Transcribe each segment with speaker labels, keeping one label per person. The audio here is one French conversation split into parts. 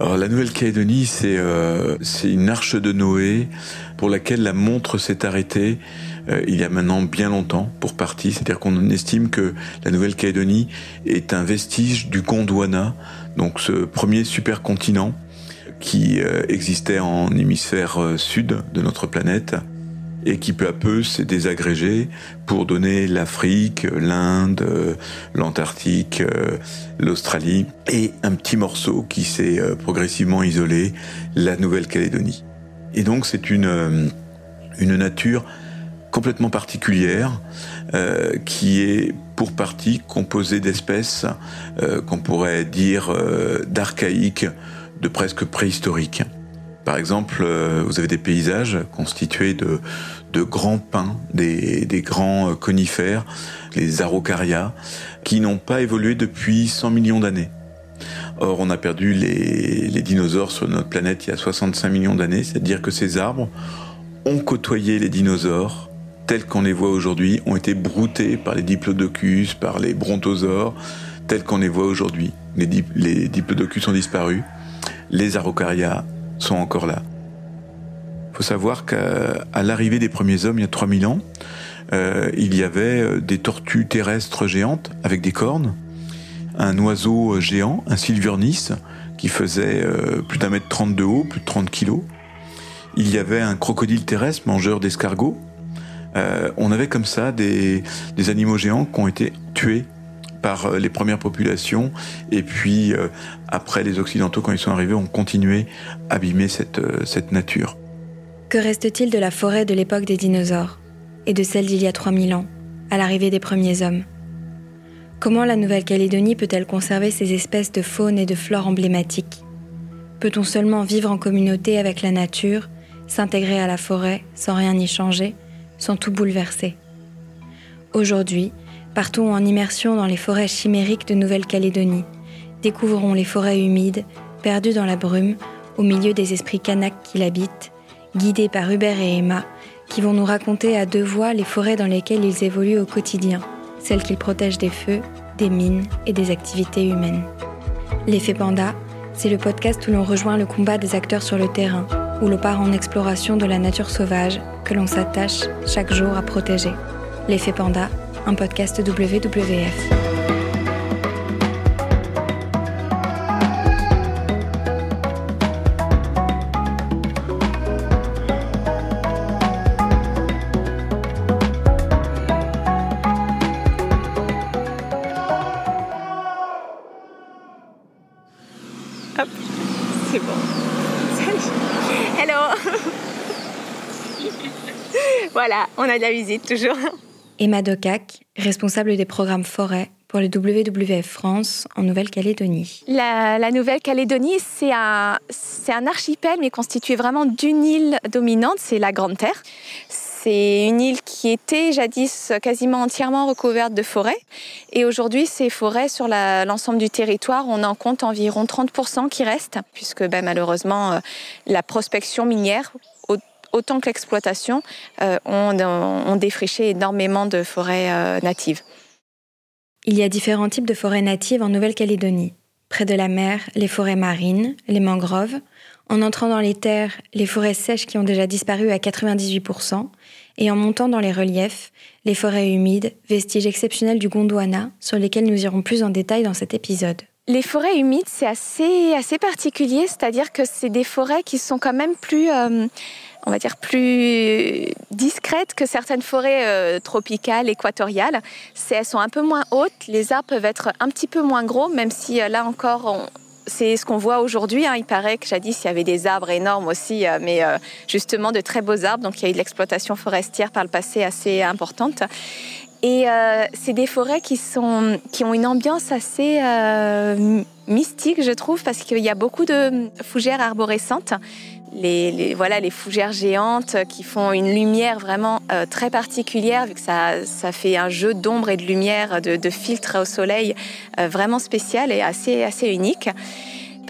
Speaker 1: La Nouvelle-Calédonie, c'est euh, c'est une arche de Noé pour laquelle la montre s'est arrêtée euh, il y a maintenant bien longtemps pour partie. C'est-à-dire qu'on estime que la Nouvelle-Calédonie est un vestige du Gondwana, donc ce premier supercontinent qui euh, existait en hémisphère sud de notre planète et qui peu à peu s'est désagrégé pour donner l'Afrique, l'Inde, l'Antarctique, l'Australie et un petit morceau qui s'est euh, progressivement isolé, la Nouvelle-Calédonie. Et donc c'est une, euh, une nature complètement particulière euh, qui est pour partie composée d'espèces qu'on pourrait dire d'archaïques, de presque préhistoriques. Par exemple, euh, vous avez des paysages constitués de, de grands pins, des, des, grands euh, conifères, les araucarias, qui n'ont pas évolué depuis 100 millions d'années. Or, on a perdu les, les, dinosaures sur notre planète il y a 65 millions d'années, c'est-à-dire que ces arbres ont côtoyé les dinosaures tels qu'on les voit aujourd'hui, ont été broutés par les diplodocus, par les brontosaures, tels qu'on les voit aujourd'hui. Les, les diplodocus ont disparu, les araucarias sont encore là. Il faut savoir qu'à l'arrivée des premiers hommes, il y a 3000 ans, euh, il y avait euh, des tortues terrestres géantes avec des cornes, un oiseau euh, géant, un sylvurnis, qui faisait plus d'un mètre trente de haut, plus de 30 kilos. Il y avait un crocodile terrestre mangeur d'escargots. on avait comme ça des, des animaux géants qui ont été tués par euh, les premières populations. Et puis euh, après les Occidentaux quand ils sont arrivés ont continué à abîmer cette, euh, cette nature.
Speaker 2: Que reste-t-il de la forêt de l'époque des dinosaures et de celle d'il y a 3000 ans, à l'arrivée des premiers hommes? Comment la Nouvelle-Calédonie peut-elle conserver ces espèces de faune et de flore emblématiques? Peut-on seulement vivre en communauté avec la nature, s'intégrer à la forêt sans rien y changer, sans tout bouleverser? Aujourd'hui, Partons en immersion dans les forêts chimériques de Nouvelle-Calédonie. Découvrons les forêts humides, perdues dans la brume, au milieu des esprits kanaks qui l'habitent, guidés par Hubert et Emma, qui vont nous raconter à deux voix les forêts dans lesquelles ils évoluent au quotidien, celles qu'ils protègent des feux, des mines et des activités humaines. L'effet panda, c'est le podcast où l'on rejoint le combat des acteurs sur le terrain, où l'on part en exploration de la nature sauvage que l'on s'attache chaque jour à protéger. L'effet panda, un podcast WWF.
Speaker 3: C'est bon. Salut. Hello. voilà, on a de la visite toujours.
Speaker 2: Emma Docac, responsable des programmes forêt pour le WWF France en Nouvelle-Calédonie.
Speaker 3: La, Nouvelle-Calédonie, c'est un, archipel, mais constitué vraiment d'une île dominante, c'est la Grande Terre. C'est une île qui était jadis quasiment entièrement recouverte de forêts. Et aujourd'hui, ces forêts, sur l'ensemble du territoire, on en compte environ 30% qui restent, puisque ben, malheureusement, euh, la prospection minière autant que l'exploitation, euh, ont, défriché énormément de forêts euh, natives.
Speaker 2: Il y a différents types de forêts natives en Nouvelle-Calédonie. Près de la mer, les forêts marines, les mangroves. En entrant dans les terres, les forêts sèches qui ont déjà disparu à 98%. Et en montant dans les reliefs, les forêts humides, vestiges exceptionnels du Gondwana, sur lesquels nous irons plus en détail dans cet épisode.
Speaker 3: Les forêts humides, c'est assez, assez particulier, c'est-à-dire que c'est des forêts qui sont quand même plus... Euh, on va dire, plus discrètes que certaines forêts euh, tropicales, équatoriales. Elles sont un peu moins hautes, les arbres peuvent être un petit peu moins gros, même si euh, là encore, c'est ce qu'on voit aujourd'hui. Hein. Il paraît que jadis, il y avait des arbres énormes aussi, euh, mais justement de très beaux arbres. Donc il y a eu de l'exploitation forestière par le passé assez importante. Et c'est des forêts qui, sont, qui ont une ambiance assez mystique, je trouve, parce qu'il y a beaucoup de fougères arborescentes les, voilà, les fougères géantes qui font une lumière vraiment euh, très particulière, vu que ça, ça fait un jeu d'ombre et de lumière, de, filtre au soleil euh, vraiment spécial et assez, assez unique.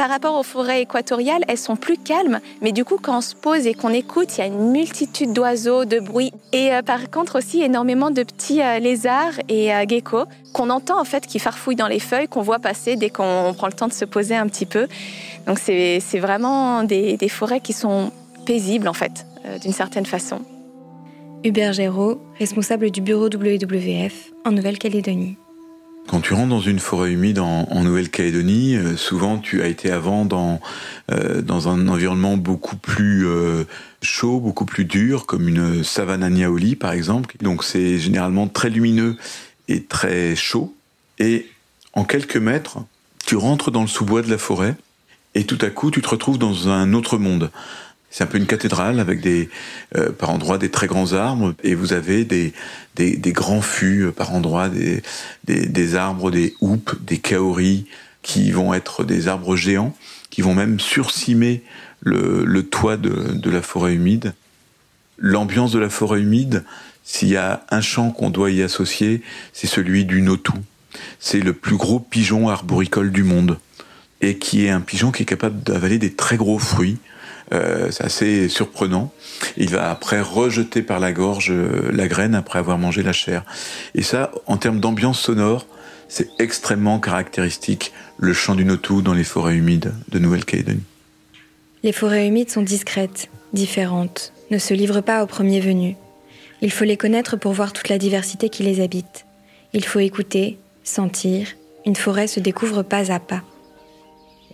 Speaker 3: Par rapport aux forêts équatoriales, elles sont plus calmes, mais du coup, quand on se pose et qu'on écoute, il y a une multitude d'oiseaux, de bruits, et euh, par contre aussi énormément de petits euh, lézards et euh, geckos qu'on entend en fait qui farfouillent dans les feuilles, qu'on voit passer dès qu'on prend le temps de se poser un petit peu. Donc c'est vraiment des, des, forêts qui sont paisibles en fait, d'une certaine façon.
Speaker 2: Hubert Géraud, responsable du bureau WWF en Nouvelle-Calédonie.
Speaker 1: Quand tu rentres dans une forêt humide en, Nouvelle-Calédonie, euh, souvent tu as été avant dans, euh, dans un environnement beaucoup plus euh, chaud, beaucoup plus dur, comme une savane à Niaoli par exemple. Donc c'est généralement très lumineux et très chaud. Et en quelques mètres, tu rentres dans le sous-bois de la forêt et tout à coup tu te retrouves dans un autre monde. C'est un peu une cathédrale avec des, euh, par endroits des très grands arbres et vous avez des, des, des grands fûts euh, par endroits, des, des, des, arbres, des houppes, des kaoris qui vont être des arbres géants, qui vont même surcimer le, le toit de, de la forêt humide. L'ambiance de la forêt humide, s'il y a un chant qu'on doit y associer, c'est celui du notou. C'est le plus gros pigeon arboricole du monde et qui est un pigeon qui est capable d'avaler des très gros fruits euh, c'est assez surprenant. Il va après rejeter par la gorge euh, la graine après avoir mangé la chair. Et ça, en termes d'ambiance sonore, c'est extrêmement caractéristique, le chant du notou dans les forêts humides de Nouvelle-Calédonie.
Speaker 2: Les forêts humides sont discrètes, différentes, ne se livrent pas au premier venu. Il faut les connaître pour voir toute la diversité qui les habite. Il faut écouter, sentir. Une forêt se découvre pas à pas.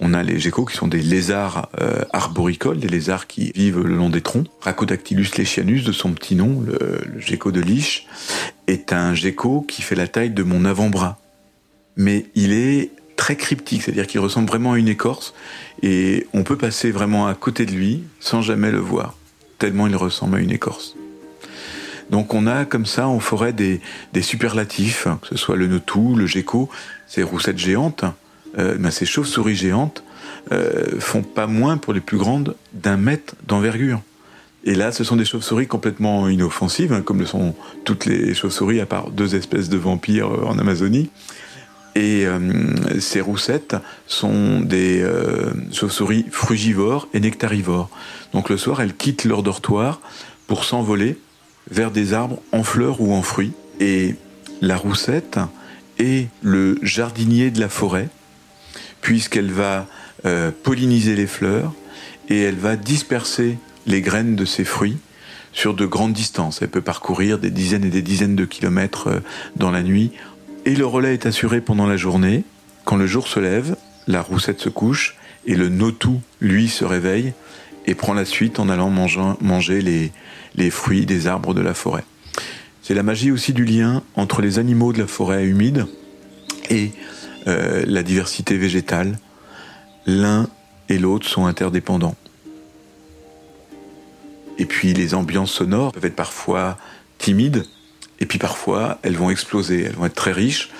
Speaker 1: On a les geckos qui sont des lézards euh, arboricoles, des lézards qui vivent le long des troncs. Rhacodactylus lechianus, de son petit nom, le, gecko de Lich, est un gecko qui fait la taille de mon avant-bras. Mais il est très cryptique, c'est-à-dire qu'il ressemble vraiment à une écorce, et on peut passer vraiment à côté de lui sans jamais le voir, tellement il ressemble à une écorce. Donc on a comme ça en forêt des, superlatifs, que ce soit le notou, le gecko, ces roussettes géantes, euh, ben, ces chauves-souris géantes euh, font pas moins pour les plus grandes d'un mètre d'envergure. Et là, ce sont des chauves-souris complètement inoffensives, hein, comme le sont toutes les chauves-souris, à part deux espèces de vampires euh, en Amazonie. Et euh, ces roussettes sont des chauves-souris frugivores et nectarivores. Donc le soir, elles quittent leur dortoir pour s'envoler vers des arbres en fleurs ou en fruits. Et la roussette est le jardinier de la forêt puisqu'elle va euh, polliniser les fleurs et elle va disperser les graines de ces fruits sur de grandes distances. Elle peut parcourir des dizaines et des dizaines de kilomètres euh, dans la nuit. Et le relais est assuré pendant la journée. Quand le jour se lève, la roussette se couche et le notou, lui, se réveille et prend la suite en allant manger les, les fruits des arbres de la forêt. C'est la magie aussi du lien entre les animaux de la forêt humide et euh, la diversité végétale, l'un et l'autre sont interdépendants. Et puis les ambiances sonores peuvent être parfois timides, et puis parfois elles vont exploser, elles vont être très riches,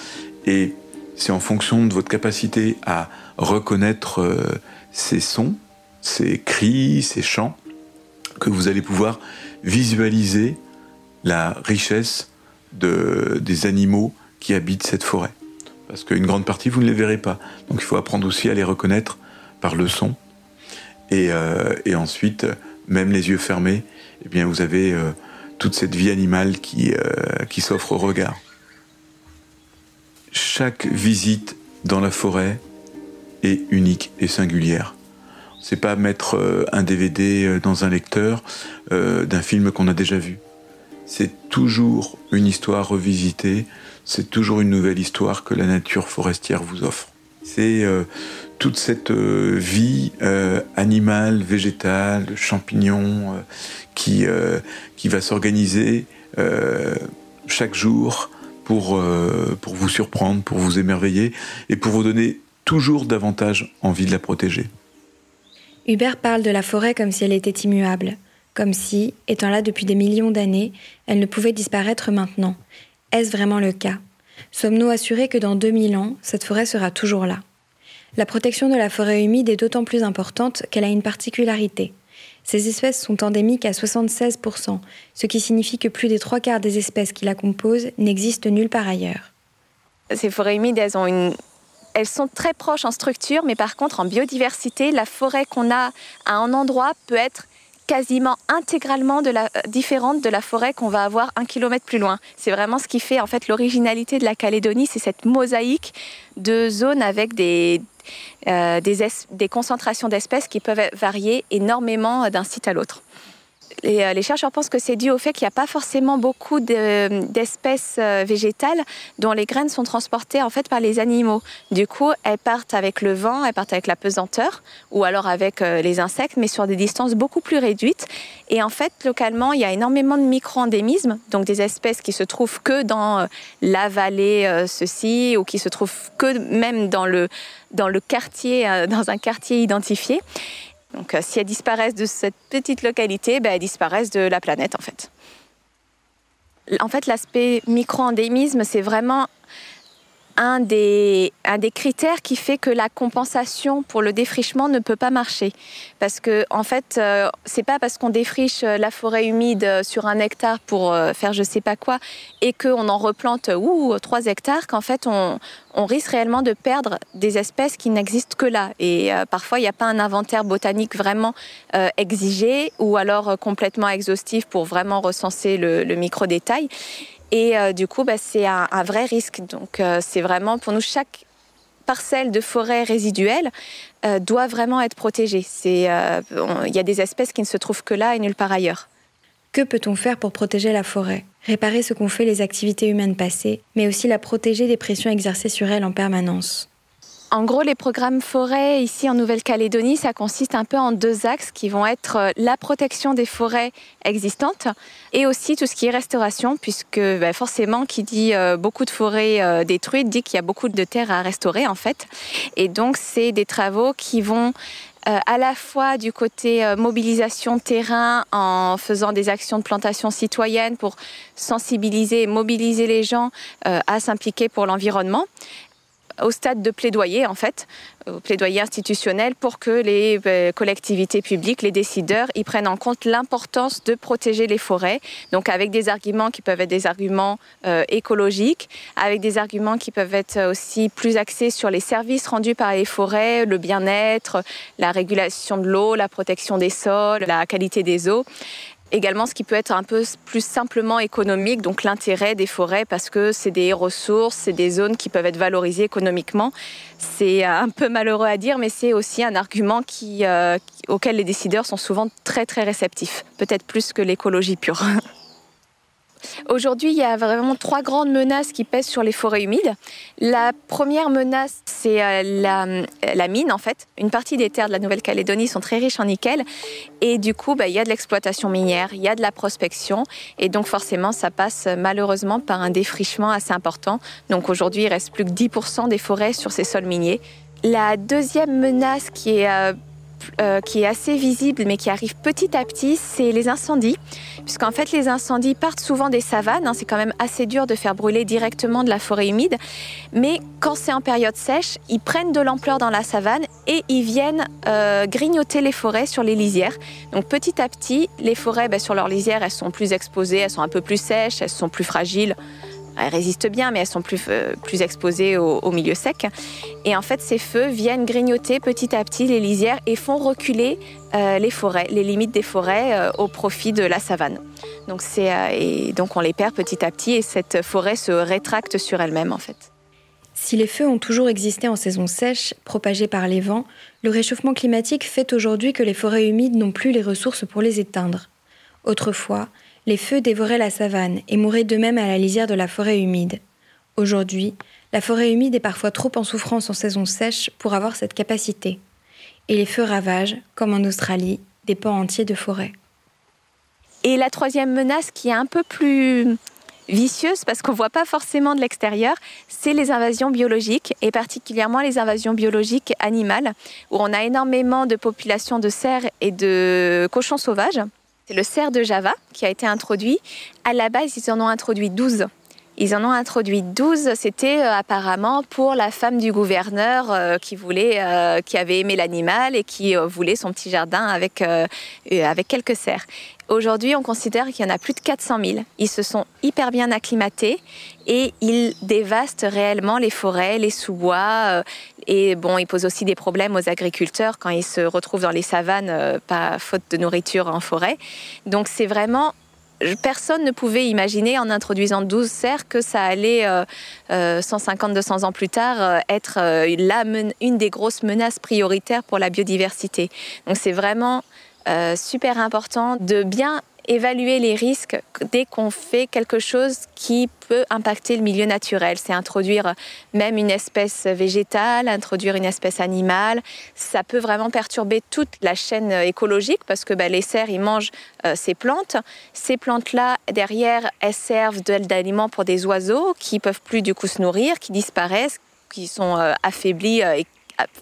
Speaker 1: et c'est en fonction de votre capacité à reconnaître euh, ces sons, ces cris, ces chants, que vous allez pouvoir visualiser la richesse de, des animaux qui habitent cette forêt parce qu'une grande partie, vous ne les verrez pas. Donc il faut apprendre aussi à les reconnaître par le son. Et, euh, ensuite, même les yeux fermés, eh bien, vous avez euh, toute cette vie animale qui, euh, qui s'offre au regard. Chaque visite dans la forêt est unique et singulière. C'est pas mettre un DVD dans un lecteur d'un film qu'on a déjà vu. C'est toujours une histoire revisitée, c'est toujours une nouvelle histoire que la nature forestière vous offre. C'est euh, toute cette euh, vie euh, animale, végétale, champignon qui, qui va s'organiser chaque jour pour, pour vous surprendre, pour vous émerveiller et pour vous donner toujours davantage envie de la protéger.
Speaker 2: Hubert parle de la forêt comme si elle était immuable, comme si, étant là depuis des millions d'années, elle ne pouvait disparaître maintenant, est-ce vraiment le cas? Sommes-nous assurés que dans 2000 ans, cette forêt sera toujours là? La protection de la forêt humide est d'autant plus importante qu'elle a une particularité. Ces espèces sont endémiques à 76%, ce qui signifie que plus des trois quarts des espèces qui la composent n'existent nulle part ailleurs.
Speaker 3: Ces forêts humides, elles ont une elles sont très proches en structure, mais par contre en biodiversité, la forêt qu'on a à un endroit peut être quasiment intégralement la, différente de la forêt qu'on va avoir un kilomètre plus loin. C'est vraiment ce qui fait en fait l'originalité de la Calédonie, c'est cette mosaïque de zones avec des, euh, des concentrations d'espèces qui peuvent varier énormément d'un site à l'autre. Euh, les, chercheurs pensent que c'est dû au fait qu'il n'y a pas forcément beaucoup d'espèces euh, végétales dont les graines sont transportées en fait par les animaux. Du coup, elles partent avec le vent, elles partent avec la pesanteur ou alors avec euh, les insectes, mais sur des distances beaucoup plus réduites. Et en fait, localement, il y a énormément de micro-endémismes, donc des espèces qui se trouvent que dans la vallée ceci ou qui se trouvent que même dans le dans le quartier, dans un quartier identifié. Donc euh, si elles disparaissent de cette petite localité, ben, elles disparaissent de la planète en fait. En fait, l'aspect micro-endémisme, c'est vraiment un des, un des critères qui fait que la compensation pour le défrichement ne peut pas marcher. Parce que, en fait, euh, c'est pas parce qu'on défriche la forêt humide sur un hectare pour euh, faire je sais pas quoi et qu'on en replante ou 3 hectares qu'en fait on, on, risque réellement de perdre des espèces qui n'existent que là. Et euh, parfois, il n'y a pas un inventaire botanique vraiment exigé ou alors complètement exhaustif pour vraiment recenser le, le micro-détail. Et euh, du coup, bah, c'est un, vrai risque. Donc, euh, c'est vraiment pour nous, chaque parcelle de forêt résiduelle euh, doit vraiment être protégée. Il y a des espèces qui ne se trouvent que là et nulle part ailleurs.
Speaker 2: Que peut-on faire pour protéger la forêt? Réparer ce qu'ont fait les activités humaines passées, mais aussi la protéger des pressions exercées sur elle en permanence.
Speaker 3: En gros, les programmes forêts ici en Nouvelle-Calédonie, ça consiste un peu en deux axes qui vont être euh, la protection des forêts existantes et aussi tout ce qui est restauration, puisque ben, forcément, qui dit euh, beaucoup de forêts euh, détruites dit qu'il y a beaucoup de terres à restaurer en fait. Et donc, c'est des travaux qui vont à la fois du côté mobilisation terrain en faisant des actions de plantation citoyenne pour sensibiliser et mobiliser les gens à s'impliquer pour l'environnement, au stade de plaidoyer, en fait, au plaidoyer institutionnel, pour que les euh, collectivités publiques, les décideurs, y prennent en compte l'importance de protéger les forêts, donc avec des arguments qui peuvent être des arguments euh, écologiques, avec des arguments qui peuvent être aussi plus axés sur les services rendus par les forêts, le bien-être, la régulation de l'eau, la protection des sols, la qualité des eaux, Également, ce qui peut être un peu plus simplement économique, donc l'intérêt des forêts, parce que c'est des ressources, c'est des zones qui peuvent être valorisées économiquement. C'est un peu malheureux à dire, mais c'est aussi un argument euh, auquel les décideurs sont souvent très très réceptifs, peut-être plus que l'écologie pure. Aujourd'hui, il y a vraiment trois grandes menaces qui pèsent sur les forêts humides. La première menace, c'est euh, la, mine, en fait. Une partie des terres de la Nouvelle-Calédonie sont très riches en nickel. Et du coup, bah, il y a de l'exploitation minière, il y a de la prospection. Et donc, forcément, ça passe malheureusement par un défrichement assez important. Donc, aujourd'hui, il reste plus que 10% des forêts sur ces sols miniers. La deuxième menace qui est euh, qui est assez visible mais qui arrive petit à petit, c'est les incendies. Puisqu'en fait, les incendies partent souvent des savanes. Hein. c'est quand même assez dur de faire brûler directement de la forêt humide. Mais quand c'est en période sèche, ils prennent de l'ampleur dans la savane et ils viennent euh, grignoter les forêts sur les lisières. Donc petit à petit, les forêts, ben, sur leurs lisières, elles sont plus exposées, elles sont un peu plus sèches, elles sont plus fragiles elles résistent bien, mais elles sont plus, euh, plus exposées au, milieu sec. Et en fait, ces feux viennent grignoter petit à petit les lisières et font reculer euh, les forêts, les limites des forêts euh, au profit de la savane. Donc, et donc on les perd petit à petit et cette forêt se rétracte sur elle-même en fait.
Speaker 2: Si les feux ont toujours existé en saison sèche, propagés par les vents, le réchauffement climatique fait aujourd'hui que les forêts humides n'ont plus les ressources pour les éteindre. Autrefois, les feux dévoraient la savane et mouraient d'eux-mêmes à la lisière de la forêt humide. Aujourd'hui, la forêt humide est parfois trop en souffrance en saison sèche pour avoir cette capacité. Et les feux ravagent, comme en Australie, des pans entiers de forêt.
Speaker 3: Et la troisième menace qui est un peu plus vicieuse parce qu'on ne voit pas forcément de l'extérieur, c'est les invasions biologiques et particulièrement les invasions biologiques animales où on a énormément de populations de cerfs et de cochons sauvages c'est le cerf de Java qui a été introduit. À la base, ils en ont introduit 12 Ils en ont introduit 12. C'était euh, apparemment pour la femme du gouverneur euh, qui voulait, euh, qui avait aimé l'animal et qui voulait son petit jardin avec, avec quelques cerfs. Aujourd'hui, on considère qu'il y en a plus de 400 000. Ils se sont hyper bien acclimatés et ils dévastent réellement les forêts, les sous-bois. et bon, ils posent aussi des problèmes aux agriculteurs quand ils se retrouvent dans les savanes, pas faute de nourriture en forêt. Donc c'est vraiment personne ne pouvait imaginer en introduisant 12 cerfs que ça allait, 150-200 euh, ans plus tard, euh, être euh, une des grosses menaces prioritaires pour la biodiversité. Donc c'est vraiment super important de bien évaluer les risques dès qu'on fait quelque chose qui peut impacter le milieu naturel. C'est introduire même une espèce végétale, introduire une espèce animale. Ça peut vraiment perturber toute la chaîne écologique parce que bah, les cerfs, ils mangent euh, ces plantes. Ces plantes-là, derrière, elles servent d'aliments pour des oiseaux qui peuvent plus du coup se nourrir, qui disparaissent, qui sont euh, affaiblis euh, et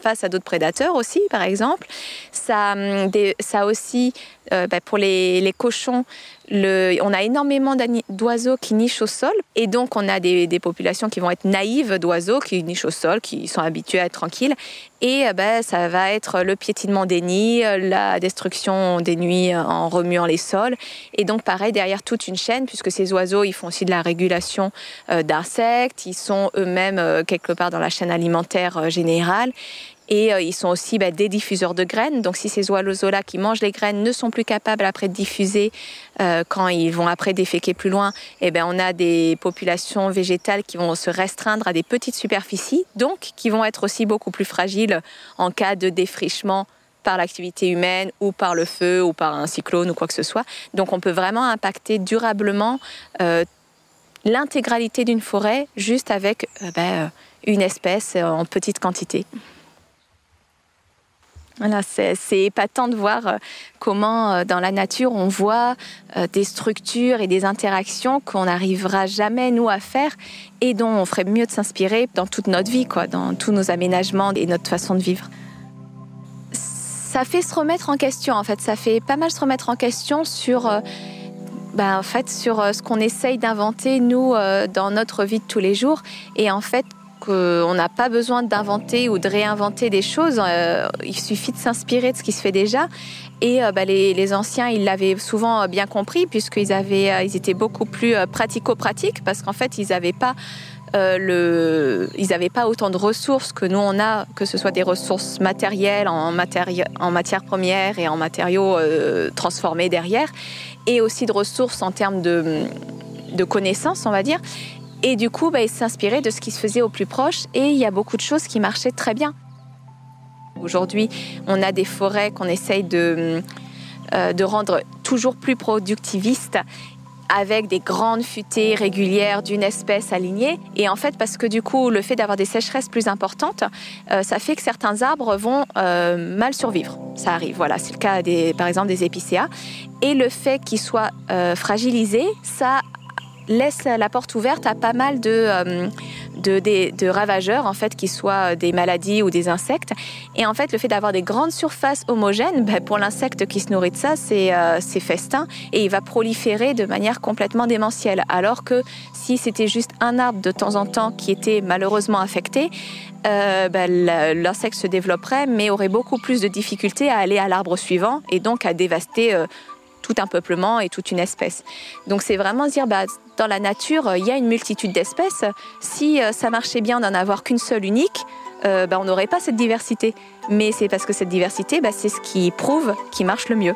Speaker 3: face à d'autres prédateurs aussi, par exemple. Ça, hum, ça aussi, euh, bah, pour les, cochons, on a énormément d'oiseaux qui nichent au sol. Et donc on a des, populations qui vont être naïves d'oiseaux qui nichent au sol, qui sont habitués à être tranquilles. Et bah, ça va être le piétinement des nids, la destruction des nuits en remuant les sols. Et donc pareil derrière toute une chaîne puisque ces oiseaux ils font aussi de la régulation euh, d'insectes, ils sont eux-mêmes euh, quelque part dans la chaîne alimentaire générale et euh, ils sont aussi bah, des diffuseurs de graines. Donc si ces oiseaux-là qui mangent les graines ne sont plus capables après de diffuser euh, quand ils vont après déféquer plus loin, eh ben, on a des populations végétales qui vont se restreindre à des petites superficies, donc qui vont être aussi beaucoup plus fragiles en cas de défrichement par l'activité humaine ou par le feu ou par un cyclone ou quoi que ce soit. Donc on peut vraiment impacter durablement euh, l'intégralité d'une forêt juste avec ben, une espèce en petite quantité. Voilà, c'est épatant de voir euh, comment euh, dans la nature on voit euh, des structures et des interactions qu'on n'arrivera jamais nous à faire et dont on ferait mieux de s'inspirer dans toute notre vie, quoi, dans tous nos aménagements et notre façon de vivre. Ça fait se remettre en question, en fait, ça fait pas mal se remettre en question sur, ben, en fait, sur ce qu'on essaye d'inventer nous dans notre vie de tous les jours et en fait on n'a pas besoin d'inventer ou de réinventer des choses. Euh, il suffit de s'inspirer de ce qui se fait déjà. Et euh, bah, les, anciens, ils l'avaient souvent bien compris puisqu'ils avaient, euh, ils étaient beaucoup plus pratico-pratiques parce qu'en fait, ils n'avaient pas ils n'avaient pas autant de ressources que nous on a, que ce soit des ressources matérielles en, en matières premières et en matériaux transformés derrière, et aussi de ressources en termes de connaissances, on va dire. Et du coup, bah, il s'inspirait de ce qui se faisait au plus proche et il y a beaucoup de choses qui marchaient très bien. Aujourd'hui, on a des forêts qu'on essaye de, euh, rendre toujours plus productivistes avec des grandes futaies régulières d'une espèce alignée. Et en fait, parce que du coup, le fait d'avoir des sécheresses plus importantes, euh, ça fait que certains arbres vont euh, mal survivre. Ça arrive, voilà. C'est le cas, par exemple, des épicéas. Et le fait qu'ils soient fragilisés, ça laisse la porte ouverte à pas mal de, euh, de, ravageurs, en fait, qui soient des maladies ou des insectes. Et en fait, le fait d'avoir des grandes surfaces homogènes, ben, pour l'insecte qui se nourrit de ça, euh, c'est festin et il va proliférer de manière complètement démentielle. Alors que si c'était juste un arbre de temps en temps qui était malheureusement affecté, euh, ben, l'insecte se développerait, mais aurait beaucoup plus de difficultés à aller à l'arbre suivant et donc à dévaster tout un peuplement et toute une espèce. Donc c'est vraiment dire, bah, dans la nature, il y a une multitude d'espèces. Si euh, ça marchait bien d'en avoir qu'une seule unique, euh, bah, on n'aurait pas cette diversité. Mais c'est parce que cette diversité, bah, c'est ce qui prouve qu'il marche le mieux.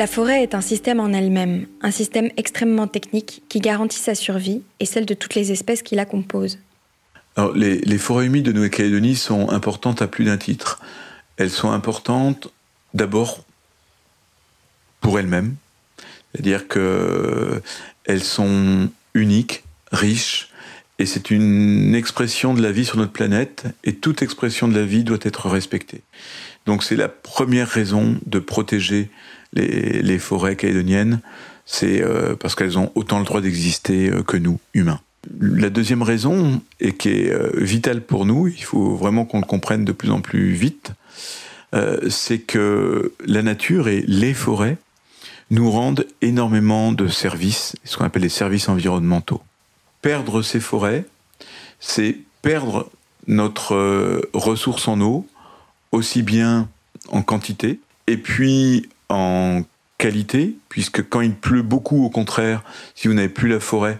Speaker 2: La forêt est un système en elle-même, un système extrêmement technique qui garantit sa survie et celle de toutes les espèces qui la composent.
Speaker 1: les, forêts humides de Nouvelle-Calédonie sont importantes à plus d'un titre. Elles sont importantes d'abord pour elles-mêmes, C'est-à-dire qu'elles sont uniques, riches, et c'est une expression de la vie sur notre planète, et toute expression de la vie doit être respectée. Donc c'est la première raison de protéger les, forêts calédoniennes, c'est euh, parce qu'elles ont autant le droit d'exister euh, que nous, humains. La deuxième raison, et qui est euh, vitale pour nous, il faut vraiment qu'on le comprenne de plus en plus vite, c'est que la nature et les forêts nous rendent énormément de services, ce qu'on appelle les services environnementaux perdre ces forêts, c'est perdre notre ressource en eau, aussi bien en quantité, et puis en qualité, puisque quand il pleut beaucoup, au contraire, si vous n'avez plus la forêt,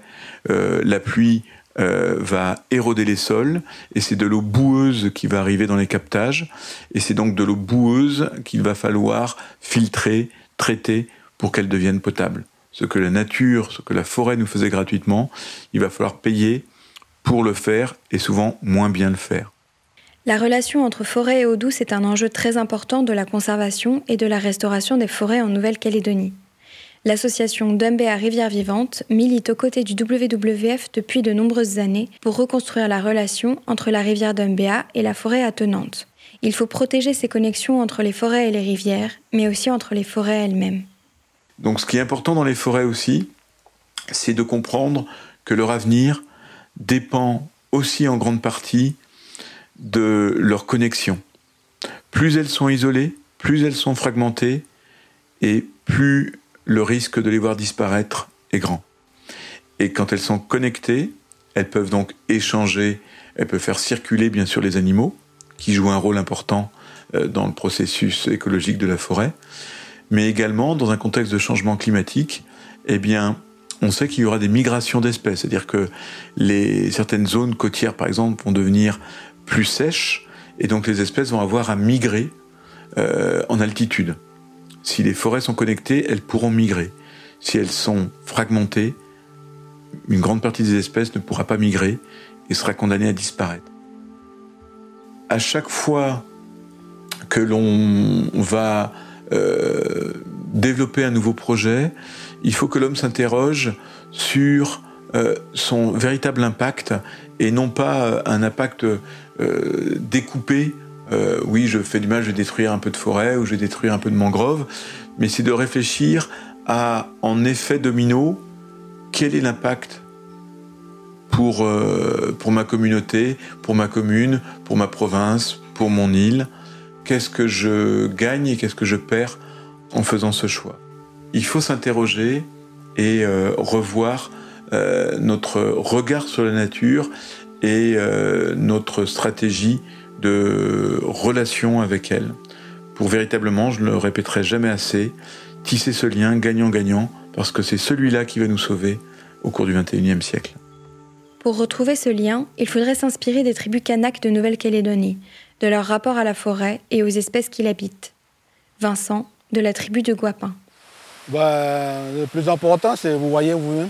Speaker 1: euh, la pluie euh, va éroder les sols, et c'est de l'eau boueuse qui va arriver dans les captages, et c'est donc de l'eau boueuse qu'il va falloir filtrer, traiter, pour qu'elle devienne potable ce que la nature, ce que la forêt nous faisait gratuitement, il va falloir payer pour le faire et souvent moins bien le faire.
Speaker 2: La relation entre forêt et eau douce est un enjeu très important de la conservation et de la restauration des forêts en Nouvelle-Calédonie. L'association Dumbéa Rivière Vivante milite aux côtés du WWF depuis de nombreuses années pour reconstruire la relation entre la rivière Dumbéa et la forêt attenante. Il faut protéger ces connexions entre les forêts et les rivières, mais aussi entre les forêts elles-mêmes.
Speaker 1: Donc ce qui est important dans les forêts aussi, c'est de comprendre que leur avenir dépend aussi en grande partie de leur connexion. Plus elles sont isolées, plus elles sont fragmentées, et plus le risque de les voir disparaître est grand. Et quand elles sont connectées, elles peuvent donc échanger, elles peuvent faire circuler bien sûr les animaux, qui jouent un rôle important euh, dans le processus écologique de la forêt, mais également dans un contexte de changement climatique, eh bien, on sait qu'il y aura des migrations d'espèces, c'est-à-dire que les, certaines zones côtières, par exemple, vont devenir plus sèches, et donc les espèces vont avoir à migrer euh, en altitude. Si les forêts sont connectées, elles pourront migrer. Si elles sont fragmentées, une grande partie des espèces ne pourra pas migrer et sera condamnée à disparaître. À chaque fois que l'on va euh, développer un nouveau projet, il faut que l'homme s'interroge sur euh, son véritable impact et non pas un impact découpé. oui, je fais du mal, je vais détruire un peu de forêt ou je vais détruire un peu de mangrove, mais c'est de réfléchir à, en effet domino, quel est l'impact pour, pour ma communauté, pour ma commune, pour ma province, pour mon île, qu'est-ce que je gagne et qu'est-ce que je perds en faisant ce choix? Il faut s'interroger et euh, revoir euh, notre regard sur la nature et euh, notre stratégie de relation avec elle pour véritablement, je ne le répéterai jamais assez, tisser ce lien gagnant-gagnant parce que c'est celui-là qui va nous sauver au cours du XXIe siècle.
Speaker 2: Pour retrouver ce lien, il faudrait s'inspirer des tribus Kanak de Nouvelle-Calédonie, de leur rapport à la forêt et aux espèces qui l'habitent. Vincent, de la tribu de Guapin.
Speaker 4: Bah, le plus important, c'est, vous voyez vous-même,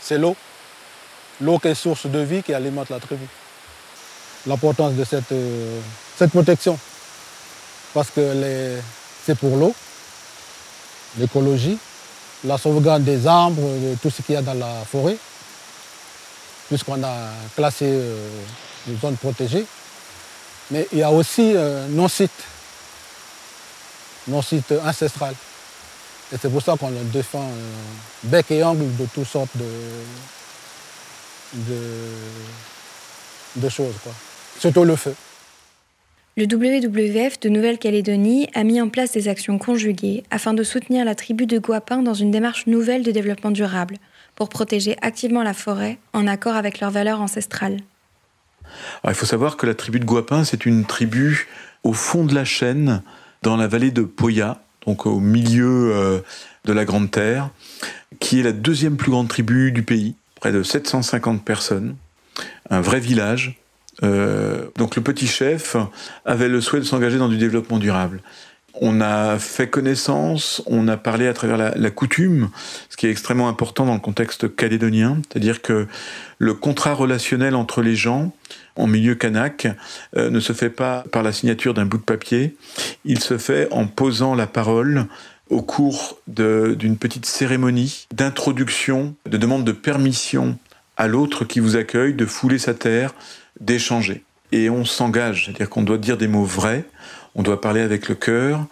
Speaker 4: c'est l'eau. L'eau qui est source de vie qui alimente la tribu. L'importance de cette, euh, cette protection. Parce que c'est pour l'eau, l'écologie, la sauvegarde des arbres, de tout ce qu'il y a dans la forêt, puisqu'on a classé euh, les zones protégées. Mais il y a aussi euh, nos sites, nos sites ancestrales. Et c'est pour ça qu'on défend euh, bec et angle de toutes sortes de, de, choses. Quoi. Surtout le feu.
Speaker 2: Le WWF de Nouvelle-Calédonie a mis en place des actions conjuguées afin de soutenir la tribu de Guapin dans une démarche nouvelle de développement durable pour protéger activement la forêt en accord avec leurs valeurs ancestrales
Speaker 1: il faut savoir que la tribu de Guapin, c'est une tribu au fond de la chaîne, dans la vallée de Poya, donc au milieu euh, de la Grande Terre, qui est la deuxième plus grande tribu du pays, près de 750 personnes, un vrai village. Euh, donc le petit chef avait le souhait de s'engager dans du développement durable. On a fait connaissance, on a parlé à travers la, coutume, ce qui est extrêmement important dans le contexte calédonien, c'est-à-dire que le contrat relationnel entre les gens en milieu kanak euh, ne se fait pas par la signature d'un bout de papier, il se fait en posant la parole au cours d'une petite cérémonie d'introduction, de demande de permission à l'autre qui vous accueille de fouler sa terre, d'échanger. Et on s'engage, c'est-à-dire qu'on doit dire des mots vrais, on doit parler avec le cœur,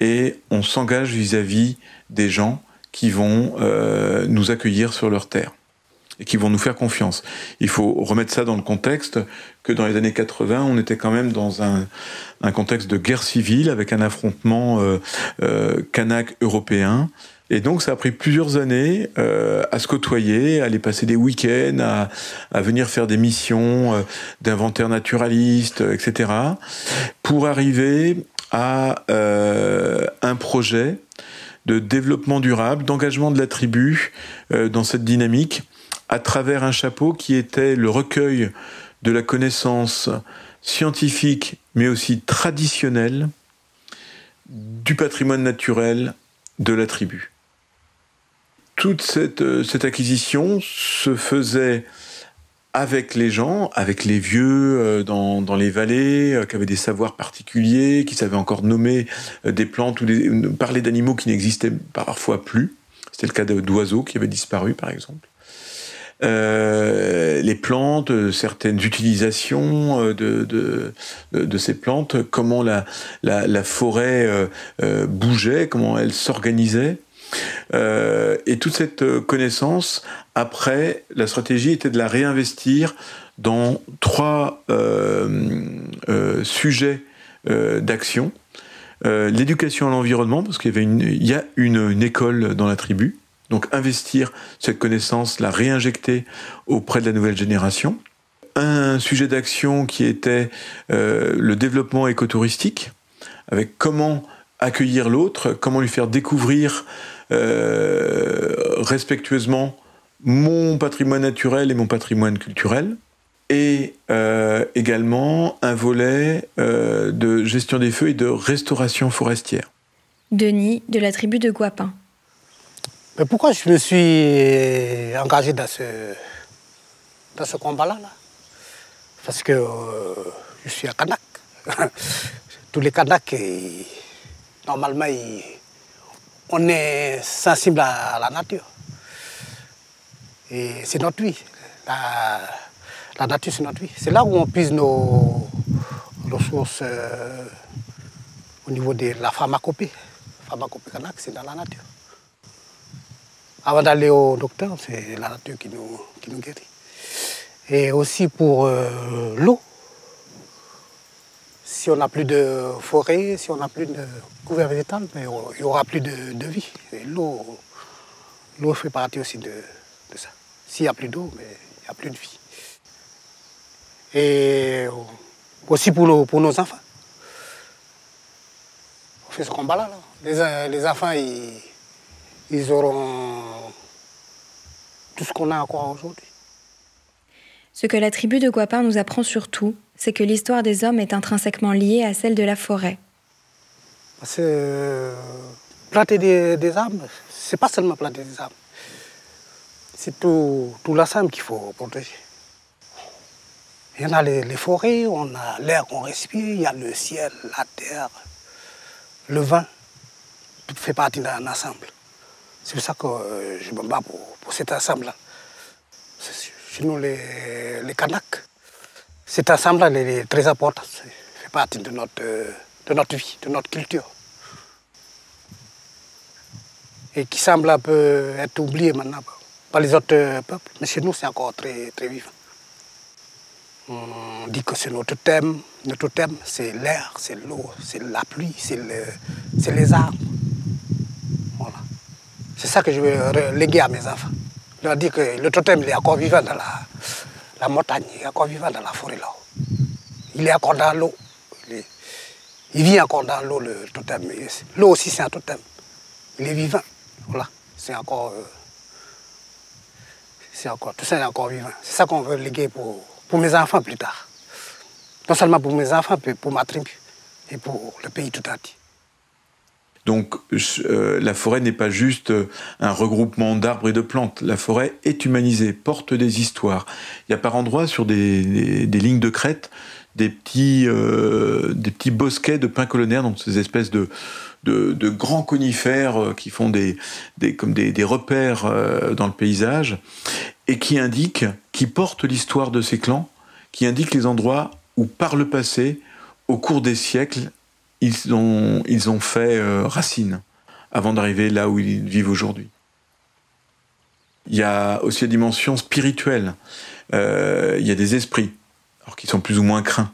Speaker 1: et on s'engage vis-à-vis des gens qui vont euh, nous accueillir sur leur terre et qui vont nous faire confiance. Il faut remettre ça dans le contexte que dans les années 80, on était quand même dans un, un contexte de guerre civile avec un affrontement euh, euh, kanak européen. Et donc ça a pris plusieurs années euh, à se côtoyer, à aller passer des week-ends, à, à venir faire des missions euh, d'inventaire naturaliste, etc., pour arriver à euh, un projet de développement durable, d'engagement de la tribu euh, dans cette dynamique à travers un chapeau qui était le recueil de la connaissance scientifique, mais aussi traditionnelle, du patrimoine naturel de la tribu. Toute cette, euh, acquisition se faisait avec les gens, avec les vieux euh, dans, les vallées, euh, qui avaient des savoirs particuliers, qui savaient encore nommer des plantes ou parler d'animaux qui n'existaient parfois plus. C'était le cas d'oiseaux qui avaient disparu, par exemple. Euh, les plantes, certaines utilisations euh, de, de, de, ces plantes, comment la, la, la forêt euh, euh bougeait, comment elle s'organisait. Euh, et toute cette connaissance, après, la stratégie était de la réinvestir dans trois sujets d'action. L'éducation à l'environnement, parce qu'il y y a une, une école dans la tribu, donc investir cette connaissance, la réinjecter auprès de la nouvelle génération. Un sujet d'action qui était euh, le développement écotouristique, avec comment accueillir l'autre, comment lui faire découvrir euh, respectueusement mon patrimoine naturel et mon patrimoine culturel, et euh, également un volet de gestion des feux et de restauration forestière.
Speaker 2: Denis, de la tribu de Guapin.
Speaker 5: Mais pourquoi je me suis engagé dans ce, dans ce combat-là là? Parce que euh, je suis un Kanak. Tous les Kanaks, normalement, on est sensible à, la nature. Et c'est notre vie. La, la nature, c'est notre vie. C'est là où on puise nos ressources euh, au niveau de la pharmacopée. La pharmacopée Kanak, c'est dans la nature. Avant d'aller au docteur, c'est la nature qui nous, qui nous guérit. Et aussi pour euh, l'eau. Si on n'a plus de forêt, si on n'a plus de couvert végétal, mais il n'y aura plus de, de vie. L'eau, l'eau fait partie aussi de, de ça. S'il n'y a plus d'eau, mais il n'y a plus de vie. Et aussi pour nos, pour nos enfants. On fait ce combat-là. Là. Les, les enfants, ils, ils auront tout ce qu'on a encore aujourd'hui.
Speaker 2: Ce que la tribu de Guapin nous apprend surtout, c'est que l'histoire des hommes est intrinsèquement liée à celle de la forêt.
Speaker 5: Que euh, planter des, des arbres, c'est pas seulement planter des arbres. C'est tout, tout l'ensemble qu'il faut protéger. Il y en a les, les forêts, on a l'air qu'on respire, il y a le ciel, la terre, le vent. Tout fait partie d'un ensemble. C'est pour ça que euh, je me bats pour, pour cet ensemble-là. Chez nous, les, les Kanaks, cet ensemble-là est très important. Ça fait partie de notre, de notre vie, de notre culture. Et qui semble un peu être oublié maintenant par les autres peuples. Mais chez nous, c'est encore très, très vivant. On dit que c'est notre thème. Notre thème, c'est l'air, c'est l'eau, c'est la pluie, c'est le, les arbres. C'est ça que je veux léguer à mes enfants. Leur dire que le totem est encore vivant dans la, montagne, il est encore vivant dans la forêt là-haut. Il est encore dans l'eau. Il, il, vit encore dans l'eau, le totem. L'eau aussi, c'est un totem. Il est vivant. Voilà. C'est encore. Euh, c'est encore. Tout ça est encore vivant. C'est ça qu'on veut léguer pour, pour mes enfants plus tard. Non seulement pour mes enfants, mais pour ma tribu et pour le pays tout entier.
Speaker 1: Donc euh, la forêt n'est pas juste euh, un regroupement d'arbres et de plantes. La forêt est humanisée, porte des histoires. Il y a par endroits sur des, lignes de crête des petits, euh, des petits bosquets de pins colonnaires, donc ces espèces de, grands conifères qui font des, comme des, repères dans le paysage, et qui indiquent, qui portent l'histoire de ces clans, qui indiquent les endroits où par le passé, au cours des siècles, ils ont, ils ont fait racine avant d'arriver là où ils vivent aujourd'hui. Il y a aussi la dimension spirituelle. Euh, il y a des esprits, alors qui sont plus ou moins craints.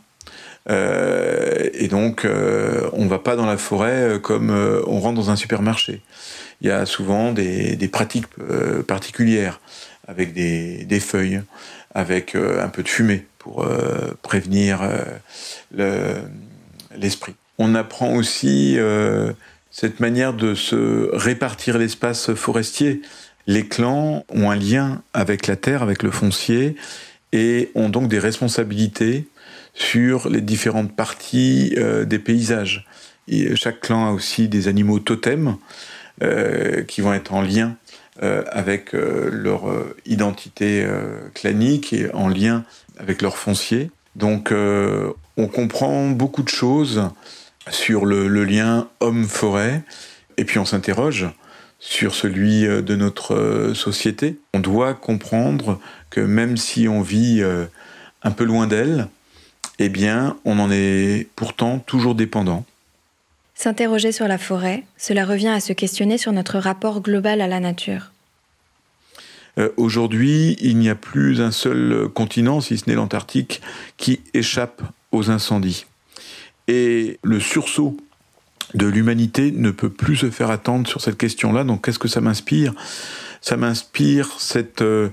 Speaker 1: Euh, et donc, euh, on ne va pas dans la forêt comme on rentre dans un supermarché. Il y a souvent des, pratiques particulières, avec des, feuilles, avec un peu de fumée pour prévenir l'esprit. On apprend aussi cette manière de se répartir l'espace forestier les clans ont un lien avec la terre, avec le foncier, et ont donc des responsabilités sur les différentes parties euh, des paysages. chaque clan a aussi des animaux totems euh, qui vont être en lien euh, avec leur identité clanique et en lien avec leur foncier. Donc on comprend beaucoup de choses sur le lien homme-forêt, et puis on s'interroge sur celui euh, de notre euh, société. On doit comprendre que même si on vit euh, un peu loin d'elle, eh bien, on en est pourtant toujours dépendant.
Speaker 2: S'interroger sur la forêt, cela revient à se questionner sur notre rapport global à la nature.
Speaker 1: Aujourd'hui, il n'y a plus un seul continent, si ce n'est l'Antarctique, qui échappe aux incendies. Et le sursaut de l'humanité ne peut plus se faire attendre sur cette question-là. Donc qu'est-ce que ça m'inspire? Ça m'inspire cette... Euh,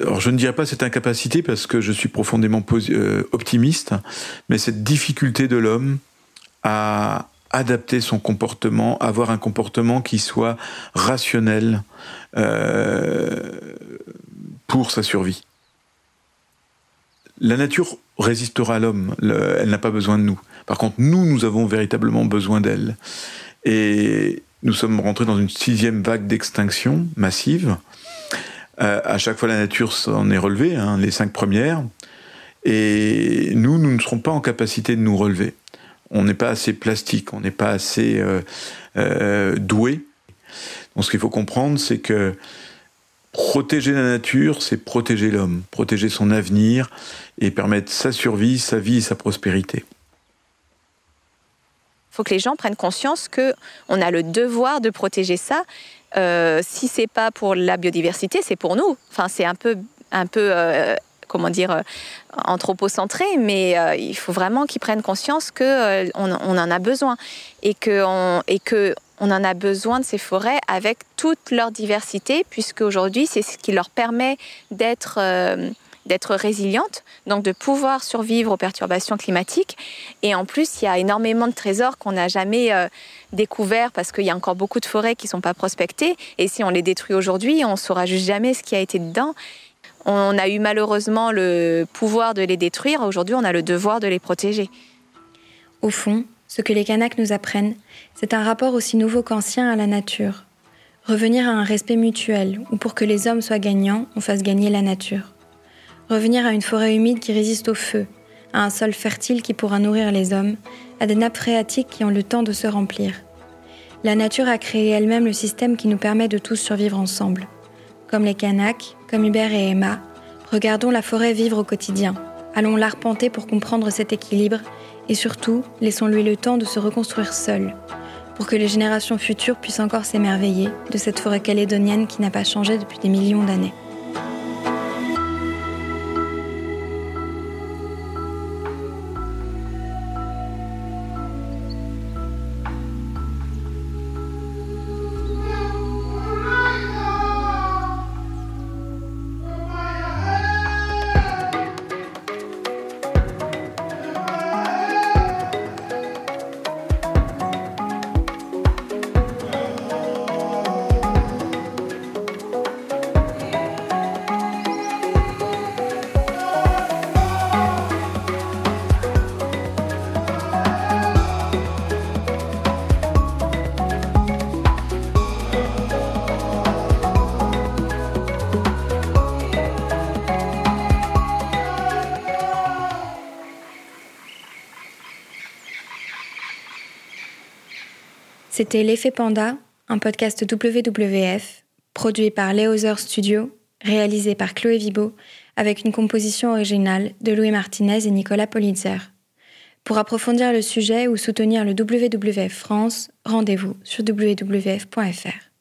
Speaker 1: alors je ne dirais pas cette incapacité parce que je suis profondément euh, optimiste, mais cette difficulté de l'homme à adapter son comportement, avoir un comportement qui soit rationnel euh, pour sa survie. La nature résistera à l'homme, elle n'a pas besoin de nous. Par contre, nous, nous avons véritablement besoin d'elle. Et nous sommes rentrés dans une sixième vague d'extinction massive. Euh, à chaque fois, la nature s'en est relevée, hein, les cinq premières. Et nous, nous ne serons pas en capacité de nous relever. On n'est pas assez plastique, on n'est pas assez euh, euh, doué. Donc ce qu'il faut comprendre, c'est que protéger la nature, c'est protéger l'homme, protéger son avenir et permettre sa survie, sa vie et sa prospérité.
Speaker 3: Faut que les gens prennent conscience que on a le devoir de protéger ça. Euh, si c'est pas pour la biodiversité, c'est pour nous. Enfin, c'est un peu, un peu, euh, comment dire, euh, anthropocentré, mais euh, il faut vraiment qu'ils prennent conscience que on, on, en a besoin et que on, et que on en a besoin de ces forêts avec toute leur diversité, puisque aujourd'hui, c'est ce qui leur permet d'être d'être résiliente, donc de pouvoir survivre aux perturbations climatiques. Et en plus, il y a énormément de trésors qu'on n'a jamais euh, découverts parce qu'il y a encore beaucoup de forêts qui ne sont pas prospectées. Et si on les détruit aujourd'hui, on ne saura juste jamais ce qui a été dedans. On a eu malheureusement le pouvoir de les détruire. Aujourd'hui, on a le devoir de les protéger.
Speaker 2: Au fond, ce que les Kanaks nous apprennent, c'est un rapport aussi nouveau qu'ancien à la nature. Revenir à un respect mutuel, où pour que les hommes soient gagnants, on fasse gagner la nature. Revenir à une forêt humide qui résiste au feu, à un sol fertile qui pourra nourrir les hommes, à des nappes phréatiques qui ont le temps de se remplir. La nature a créé elle-même le système qui nous permet de tous survivre ensemble. Comme les Kanaks, comme Hubert et Emma, regardons la forêt vivre au quotidien. Allons l'arpenter pour comprendre cet équilibre et surtout, laissons-lui le temps de se reconstruire seul, pour que les générations futures puissent encore s'émerveiller de cette forêt calédonienne qui n'a pas changé depuis des millions d'années. C'était L'effet Panda, un podcast WWF, produit par Léozer Studio, réalisé par Chloé Vibo, avec une composition originale de Louis Martinez et Nicolas Politzer. Pour approfondir le sujet ou soutenir le WWF France, rendez-vous sur wwf.fr.